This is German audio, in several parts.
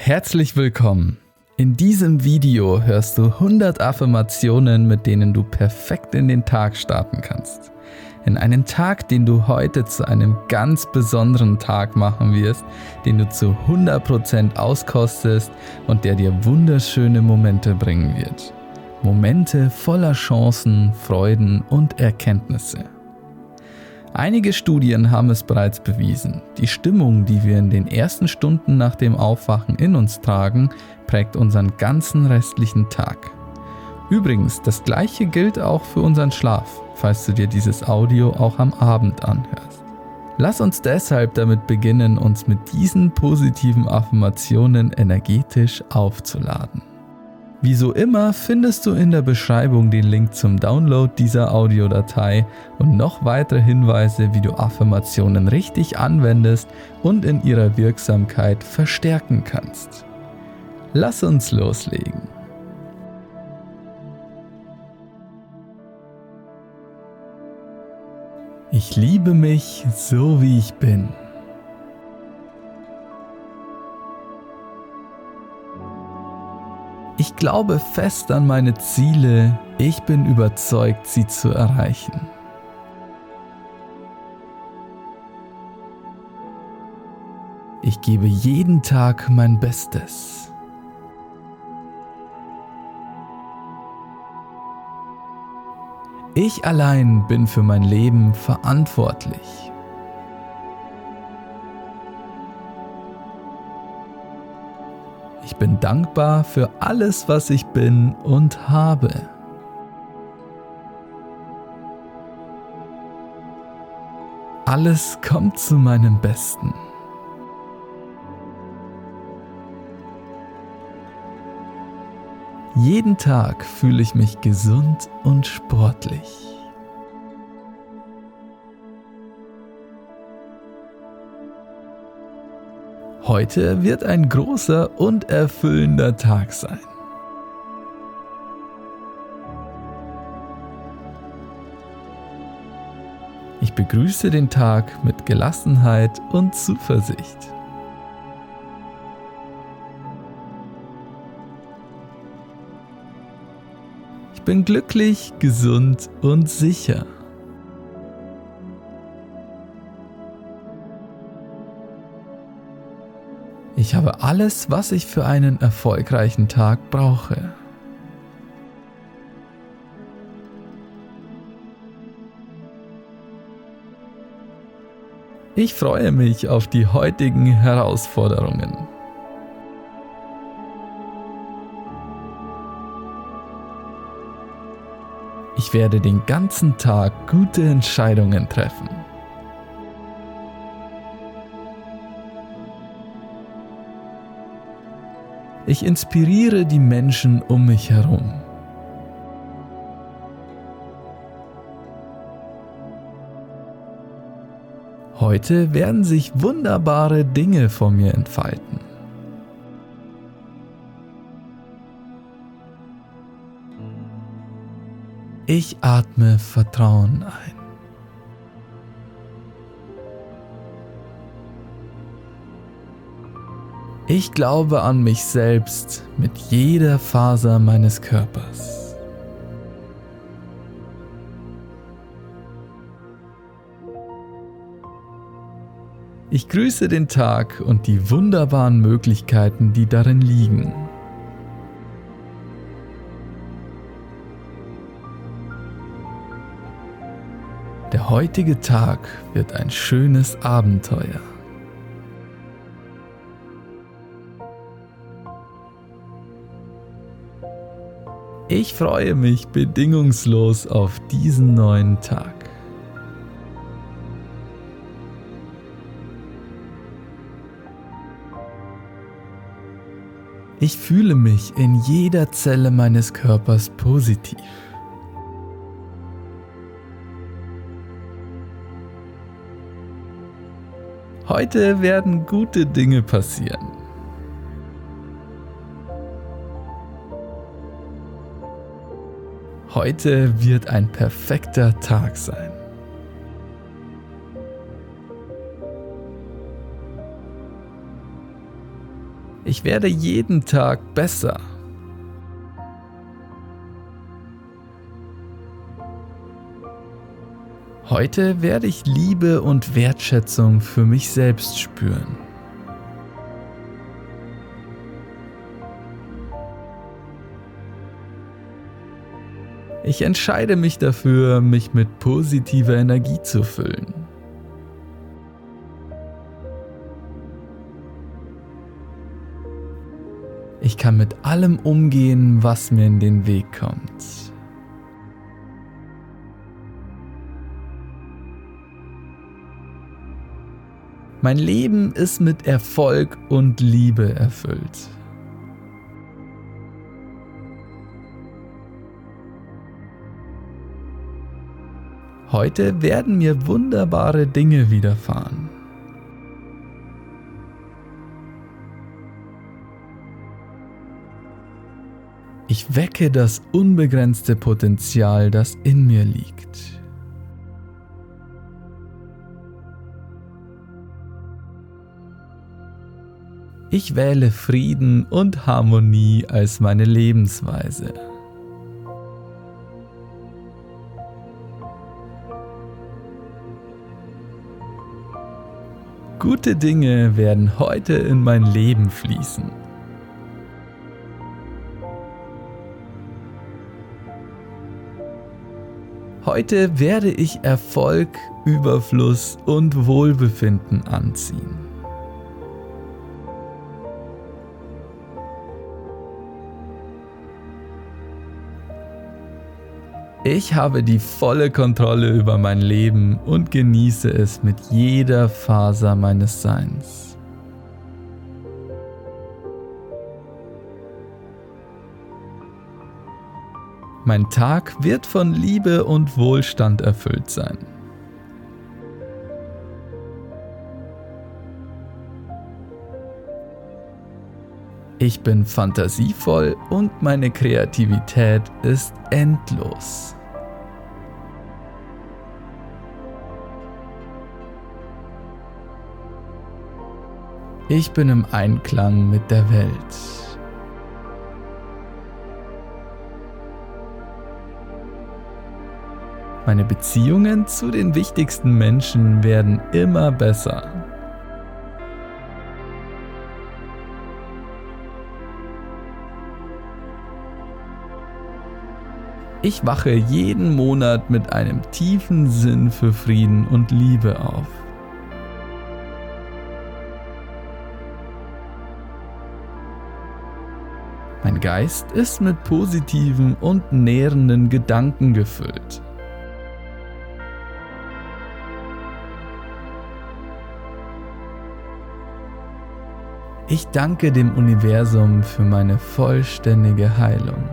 Herzlich willkommen. In diesem Video hörst du 100 Affirmationen, mit denen du perfekt in den Tag starten kannst. In einen Tag, den du heute zu einem ganz besonderen Tag machen wirst, den du zu 100% auskostest und der dir wunderschöne Momente bringen wird. Momente voller Chancen, Freuden und Erkenntnisse. Einige Studien haben es bereits bewiesen. Die Stimmung, die wir in den ersten Stunden nach dem Aufwachen in uns tragen, prägt unseren ganzen restlichen Tag. Übrigens, das gleiche gilt auch für unseren Schlaf, falls du dir dieses Audio auch am Abend anhörst. Lass uns deshalb damit beginnen, uns mit diesen positiven Affirmationen energetisch aufzuladen. Wie so immer findest du in der Beschreibung den Link zum Download dieser Audiodatei und noch weitere Hinweise, wie du Affirmationen richtig anwendest und in ihrer Wirksamkeit verstärken kannst. Lass uns loslegen. Ich liebe mich so wie ich bin. Ich glaube fest an meine Ziele. Ich bin überzeugt, sie zu erreichen. Ich gebe jeden Tag mein Bestes. Ich allein bin für mein Leben verantwortlich. Ich bin dankbar für alles, was ich bin und habe. Alles kommt zu meinem Besten. Jeden Tag fühle ich mich gesund und sportlich. Heute wird ein großer und erfüllender Tag sein. Ich begrüße den Tag mit Gelassenheit und Zuversicht. Ich bin glücklich, gesund und sicher. Ich habe alles, was ich für einen erfolgreichen Tag brauche. Ich freue mich auf die heutigen Herausforderungen. Ich werde den ganzen Tag gute Entscheidungen treffen. Ich inspiriere die Menschen um mich herum. Heute werden sich wunderbare Dinge vor mir entfalten. Ich atme Vertrauen ein. Ich glaube an mich selbst mit jeder Faser meines Körpers. Ich grüße den Tag und die wunderbaren Möglichkeiten, die darin liegen. Der heutige Tag wird ein schönes Abenteuer. Ich freue mich bedingungslos auf diesen neuen Tag. Ich fühle mich in jeder Zelle meines Körpers positiv. Heute werden gute Dinge passieren. Heute wird ein perfekter Tag sein. Ich werde jeden Tag besser. Heute werde ich Liebe und Wertschätzung für mich selbst spüren. Ich entscheide mich dafür, mich mit positiver Energie zu füllen. Ich kann mit allem umgehen, was mir in den Weg kommt. Mein Leben ist mit Erfolg und Liebe erfüllt. Heute werden mir wunderbare Dinge widerfahren. Ich wecke das unbegrenzte Potenzial, das in mir liegt. Ich wähle Frieden und Harmonie als meine Lebensweise. Gute Dinge werden heute in mein Leben fließen. Heute werde ich Erfolg, Überfluss und Wohlbefinden anziehen. Ich habe die volle Kontrolle über mein Leben und genieße es mit jeder Faser meines Seins. Mein Tag wird von Liebe und Wohlstand erfüllt sein. Ich bin fantasievoll und meine Kreativität ist endlos. Ich bin im Einklang mit der Welt. Meine Beziehungen zu den wichtigsten Menschen werden immer besser. Ich wache jeden Monat mit einem tiefen Sinn für Frieden und Liebe auf. Mein Geist ist mit positiven und nährenden Gedanken gefüllt. Ich danke dem Universum für meine vollständige Heilung.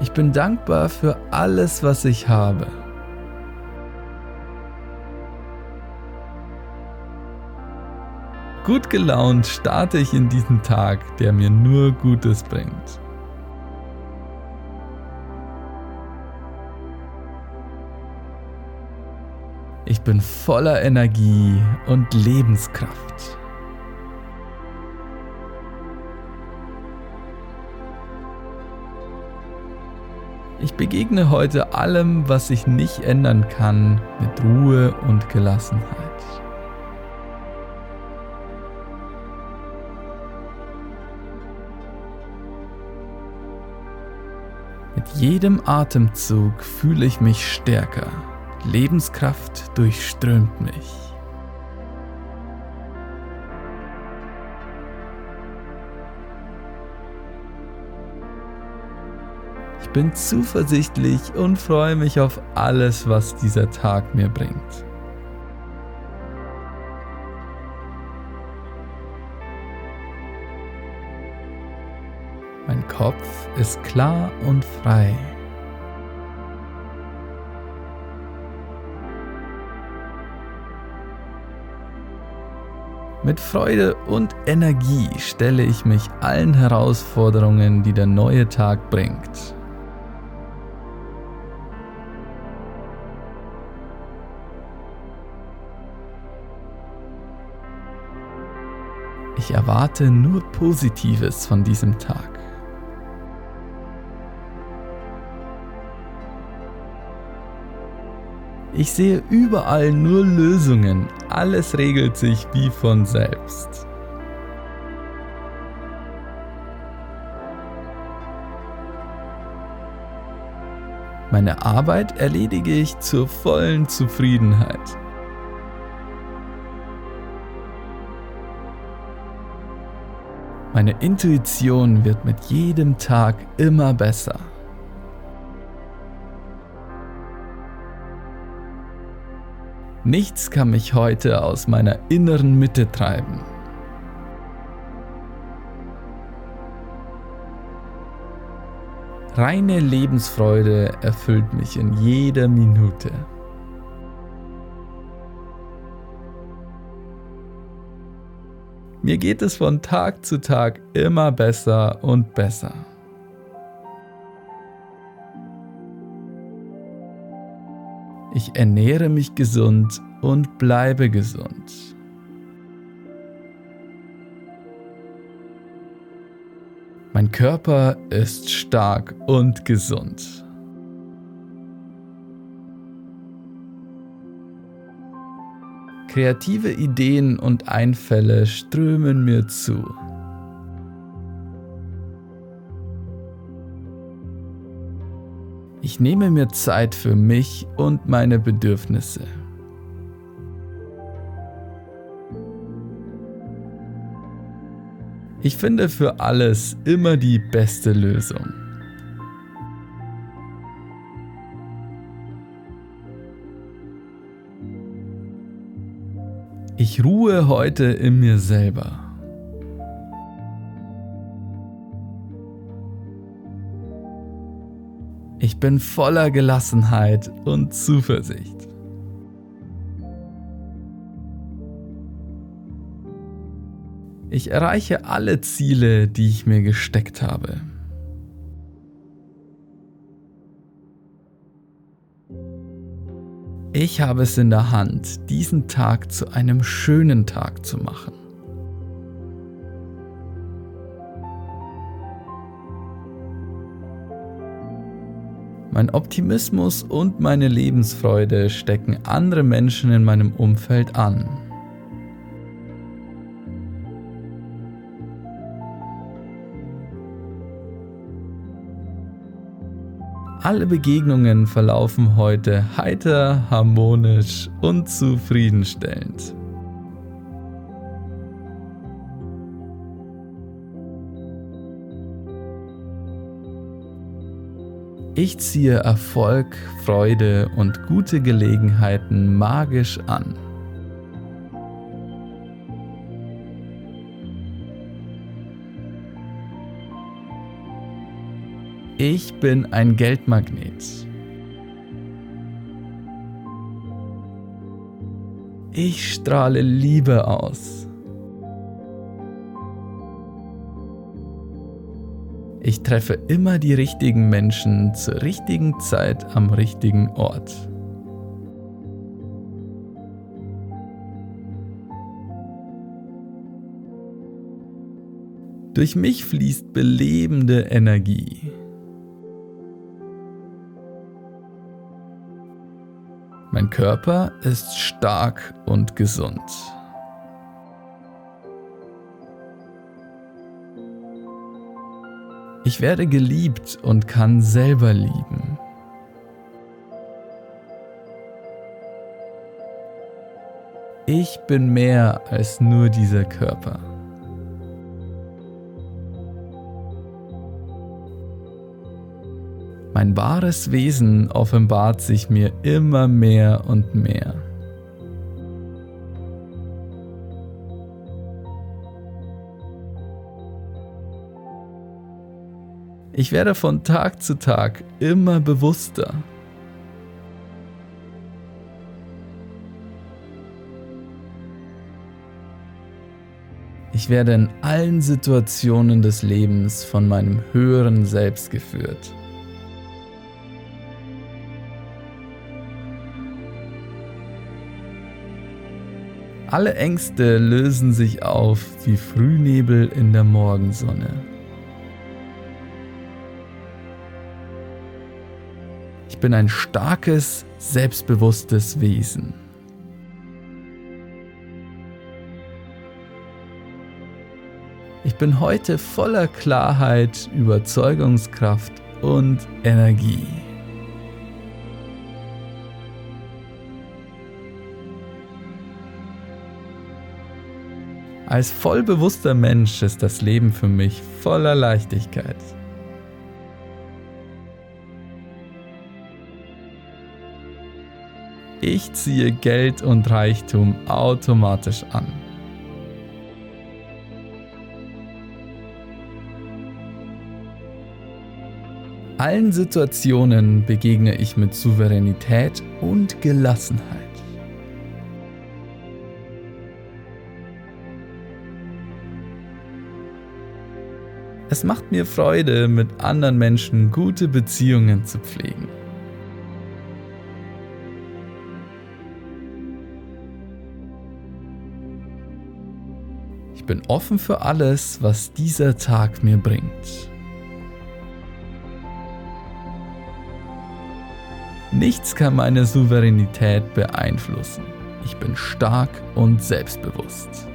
Ich bin dankbar für alles, was ich habe. Gut gelaunt starte ich in diesen Tag, der mir nur Gutes bringt. Ich bin voller Energie und Lebenskraft. Ich begegne heute allem, was ich nicht ändern kann, mit Ruhe und Gelassenheit. Jedem Atemzug fühle ich mich stärker. Lebenskraft durchströmt mich. Ich bin zuversichtlich und freue mich auf alles, was dieser Tag mir bringt. Mein Kopf ist klar und frei. Mit Freude und Energie stelle ich mich allen Herausforderungen, die der neue Tag bringt. Ich erwarte nur Positives von diesem Tag. Ich sehe überall nur Lösungen. Alles regelt sich wie von selbst. Meine Arbeit erledige ich zur vollen Zufriedenheit. Meine Intuition wird mit jedem Tag immer besser. Nichts kann mich heute aus meiner inneren Mitte treiben. Reine Lebensfreude erfüllt mich in jeder Minute. Mir geht es von Tag zu Tag immer besser und besser. Ich ernähre mich gesund und bleibe gesund. Mein Körper ist stark und gesund. Kreative Ideen und Einfälle strömen mir zu. Ich nehme mir Zeit für mich und meine Bedürfnisse. Ich finde für alles immer die beste Lösung. Ich ruhe heute in mir selber. Ich bin voller Gelassenheit und Zuversicht. Ich erreiche alle Ziele, die ich mir gesteckt habe. Ich habe es in der Hand, diesen Tag zu einem schönen Tag zu machen. Mein Optimismus und meine Lebensfreude stecken andere Menschen in meinem Umfeld an. Alle Begegnungen verlaufen heute heiter, harmonisch und zufriedenstellend. Ich ziehe Erfolg, Freude und gute Gelegenheiten magisch an. Ich bin ein Geldmagnet. Ich strahle Liebe aus. Ich treffe immer die richtigen Menschen zur richtigen Zeit am richtigen Ort. Durch mich fließt belebende Energie. Mein Körper ist stark und gesund. Ich werde geliebt und kann selber lieben. Ich bin mehr als nur dieser Körper. Mein wahres Wesen offenbart sich mir immer mehr und mehr. Ich werde von Tag zu Tag immer bewusster. Ich werde in allen Situationen des Lebens von meinem höheren Selbst geführt. Alle Ängste lösen sich auf wie Frühnebel in der Morgensonne. Ich bin ein starkes, selbstbewusstes Wesen. Ich bin heute voller Klarheit, Überzeugungskraft und Energie. Als vollbewusster Mensch ist das Leben für mich voller Leichtigkeit. Ich ziehe Geld und Reichtum automatisch an. Allen Situationen begegne ich mit Souveränität und Gelassenheit. Es macht mir Freude, mit anderen Menschen gute Beziehungen zu pflegen. Bin offen für alles, was dieser Tag mir bringt. Nichts kann meine Souveränität beeinflussen. Ich bin stark und selbstbewusst.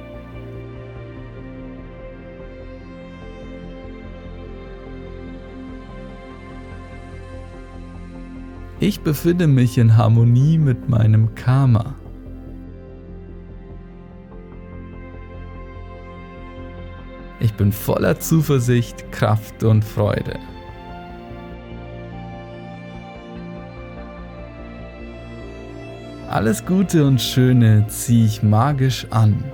Ich befinde mich in Harmonie mit meinem Karma. Ich bin voller Zuversicht, Kraft und Freude. Alles Gute und Schöne ziehe ich magisch an.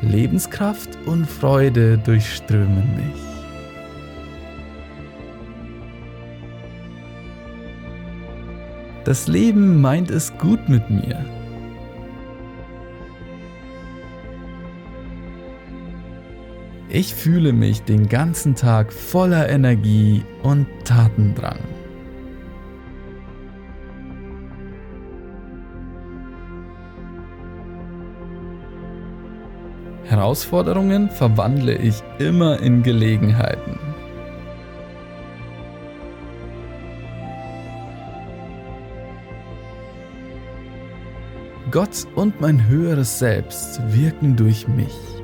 Lebenskraft und Freude durchströmen mich. Das Leben meint es gut mit mir. Ich fühle mich den ganzen Tag voller Energie und Tatendrang. Herausforderungen verwandle ich immer in Gelegenheiten. Gott und mein höheres Selbst wirken durch mich.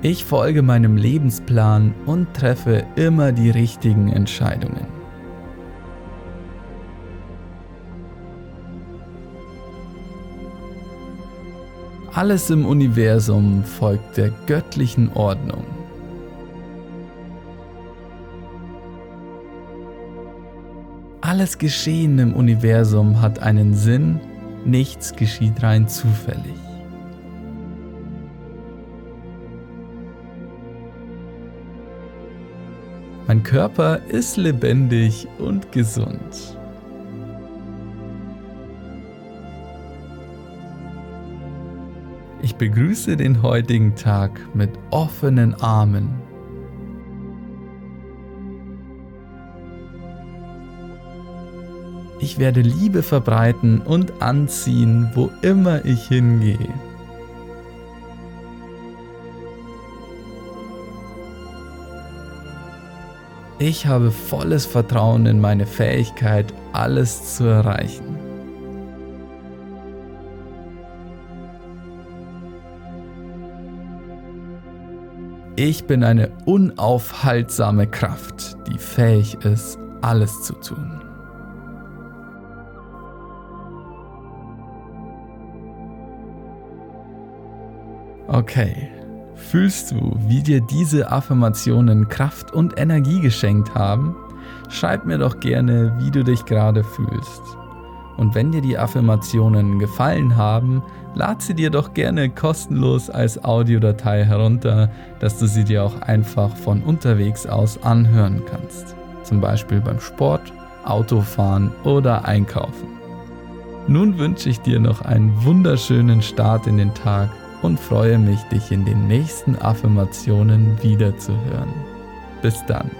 Ich folge meinem Lebensplan und treffe immer die richtigen Entscheidungen. Alles im Universum folgt der göttlichen Ordnung. Alles Geschehen im Universum hat einen Sinn, nichts geschieht rein zufällig. Mein Körper ist lebendig und gesund. Ich begrüße den heutigen Tag mit offenen Armen. Ich werde Liebe verbreiten und anziehen, wo immer ich hingehe. Ich habe volles Vertrauen in meine Fähigkeit, alles zu erreichen. Ich bin eine unaufhaltsame Kraft, die fähig ist, alles zu tun. Okay, Fühlst du, wie dir diese Affirmationen Kraft und Energie geschenkt haben? Schreib mir doch gerne, wie du dich gerade fühlst. Und wenn dir die Affirmationen gefallen haben, lad sie dir doch gerne kostenlos als Audiodatei herunter, dass du sie dir auch einfach von unterwegs aus anhören kannst. Zum Beispiel beim Sport, Autofahren oder Einkaufen. Nun wünsche ich dir noch einen wunderschönen Start in den Tag und freue mich, dich in den nächsten Affirmationen wiederzuhören. Bis dann.